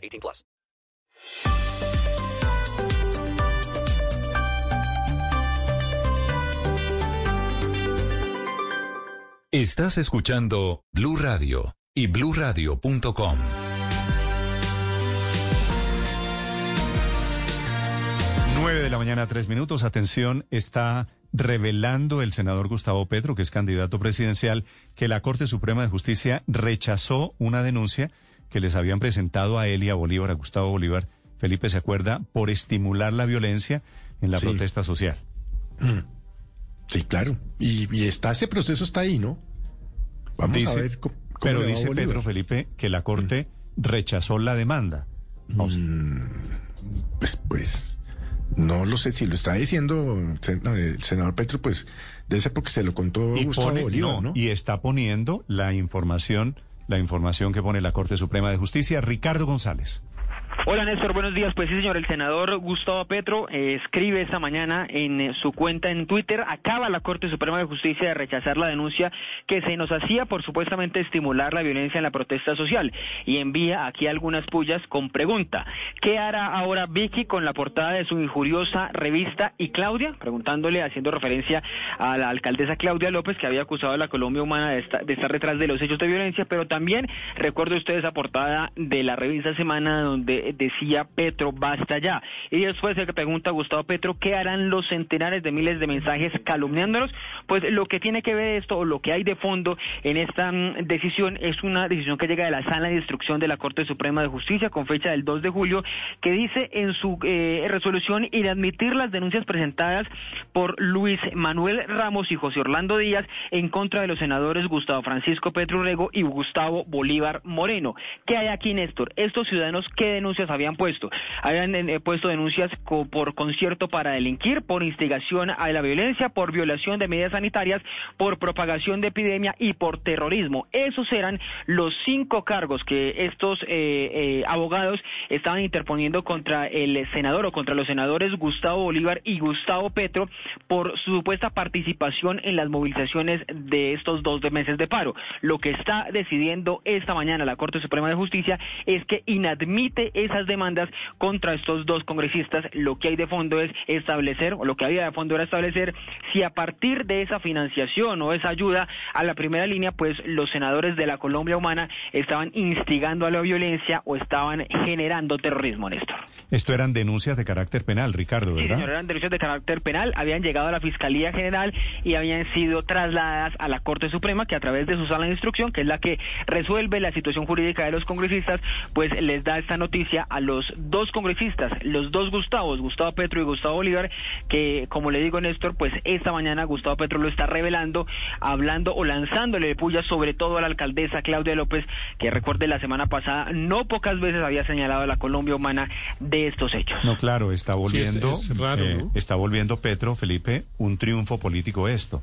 18 plus. Estás escuchando Blue Radio y BlueRadio.com. 9 de la mañana, tres minutos. Atención, está revelando el senador Gustavo Petro, que es candidato presidencial, que la Corte Suprema de Justicia rechazó una denuncia que les habían presentado a él y a Bolívar, a Gustavo Bolívar, Felipe se acuerda, por estimular la violencia en la Sí. protesta social. Sí, claro. Y, y está ese proceso está ahí, ¿no? Vamos Dice- a ver cómo, cómo Pero dice Bolívar. Pedro Felipe que la Corte rechazó la demanda. Vamos, Pues, pues, no lo sé si lo está diciendo el senador Petro, pues debe ser porque se lo contó y, Gustavo pone- Bolívar, no, ¿no? y está poniendo la información, la información que pone la Corte Suprema de Justicia, Ricardo González. Hola Néstor, buenos días. Pues sí, señor, el senador Gustavo Petro eh, escribe esta mañana en eh, su cuenta en Twitter, acaba la Corte Suprema de Justicia de rechazar la denuncia que se nos hacía por supuestamente estimular la violencia en la protesta social y envía aquí algunas pullas con pregunta. ¿Qué hará ahora Vicky con la portada de su injuriosa revista y Claudia? Preguntándole, haciendo referencia a la alcaldesa Claudia López que había acusado a la Colombia Humana de, esta- de estar detrás de los hechos de violencia, pero también recuerde usted esa portada de la revista Semana donde decía Petro, basta ya. Y después se pregunta Gustavo Petro, ¿qué harán los centenares de miles de mensajes calumniándolos? Pues lo que tiene que ver esto, o lo que hay de fondo en esta mm, decisión, es una decisión que llega de la sala de instrucción de la Corte Suprema de Justicia con fecha del 2 de julio, que dice en su eh, resolución inadmitir las denuncias presentadas por Luis Manuel Ramos y José Orlando Díaz en contra de los senadores Gustavo Francisco Petro Rego y Gustavo Bolívar Moreno. ¿Qué hay aquí, Néstor? Estos ciudadanos, ¿qué denuncias habían puesto? Habían eh, puesto denuncias por concierto para delinquir, por instigación a la violencia, por violación de medidas sanitarias, por propagación de epidemia y por terrorismo. Esos eran los cinco cargos que estos eh, eh, abogados estaban interponiendo contra el senador o contra los senadores Gustavo Bolívar y Gustavo Petro por su supuesta participación en las movilizaciones de estos dos meses de paro. Lo que está decidiendo esta mañana la Corte Suprema de Justicia es que inadmite esas demandas contra estos dos congresistas. Lo que hay de fondo es establecer, o lo que había de fondo era establecer si a partir de esa financiación o esa ayuda a la primera línea, pues los senadores de la Colombia Humana estaban instigando a la violencia o estaban generando terrorismo, Néstor. Esto eran denuncias de carácter penal, Ricardo, Sí, ¿verdad? señor, eran denuncias de carácter penal, habían llegado a la Fiscalía General y habían sido trasladadas a la Corte Suprema, que a través de su sala de instrucción, que es la que resuelve la situación jurídica de los congresistas, pues les da esta noticia a los dos congresistas, los dos Gustavos, Gustavo Petro y Gustavo Bolívar, que como le digo Néstor, pues esta mañana Gustavo Petro lo está revelando, hablando o lanzándole de puya sobre todo a la alcaldesa Claudia López, que recuerde la semana pasada no pocas veces había señalado a la Colombia humana de estos hechos. No, claro, está volviendo, es raro, eh, ¿no? está volviendo Petro, Felipe, un triunfo político esto.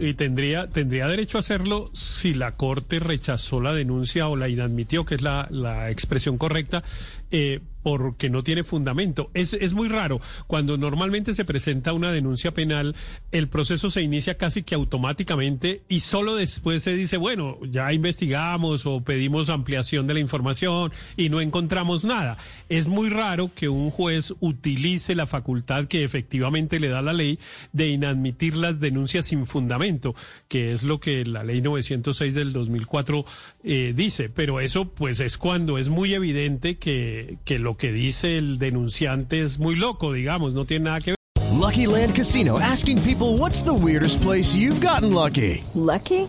Y tendría, tendría derecho a hacerlo si la Corte rechazó la denuncia o la inadmitió, que es la, la expresión correcta, eh, porque no tiene fundamento. Es, es muy raro. Cuando normalmente se presenta una denuncia penal, el proceso se inicia casi que automáticamente y solo después se dice, bueno, ya investigamos o pedimos ampliación de la información y no encontramos nada. Es muy raro que un juez utilice la facultad que efectivamente le da la ley de inadmitir las denuncias sin fundamento, que es lo que la ley 906 del 2004 eh, dice. Pero eso pues es cuando es muy evidente que, que lo que dice el denunciante es muy loco, digamos, no tiene nada que ver. Lucky Land Casino asking people what's the weirdest place you've gotten lucky? Lucky?